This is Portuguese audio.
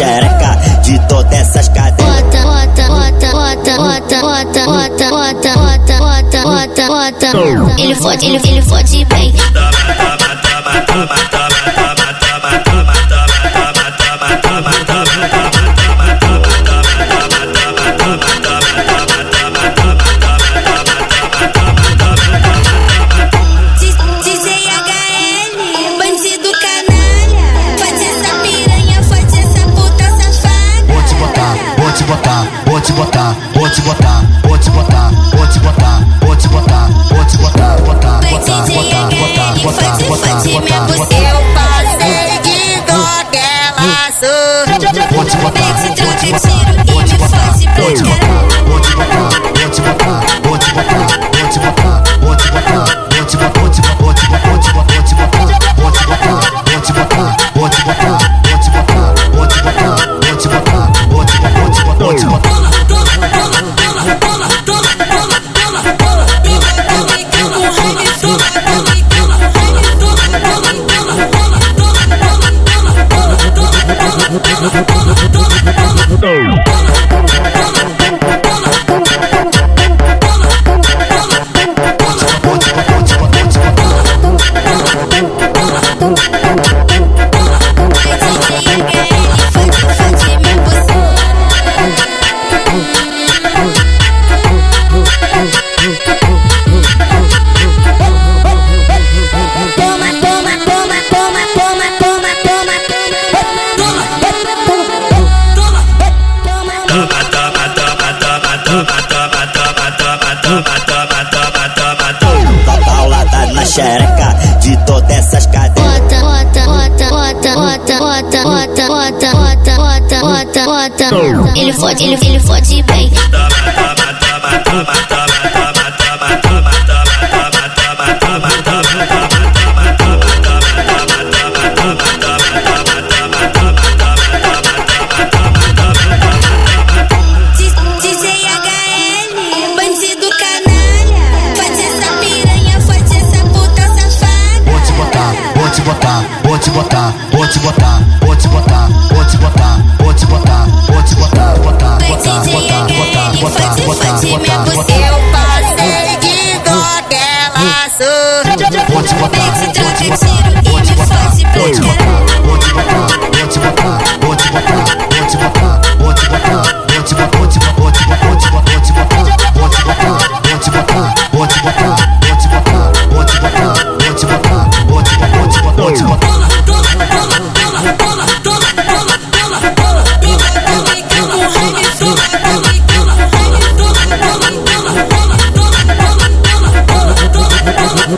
xereca de todas essas cadeiras. Bota, bota, bota, bota, bota, bota, bota, bota, bota, bota, bota, bota. Ele fode, ele, ele fode bem. DJ te botar, tiro botar, e vou te me botar, pra botar, te botar, te botar, botar, botar, botar, botar, botar, botar, botar, botar, botar, botar, botar, 和和和和 Paulada na xereca de todas essas cadeiras. Bota, bota, bota, bota, bota, bota, bota, bota, bota, bota, bota, bota. Ele fode, ele, ele fode bem. DJ botar, vou te botar, vou te botar, vou te botar, vou te botar, vou te botar, vou te botar, botar, Vai botar, botar, botar, botar, botar, botar, botar.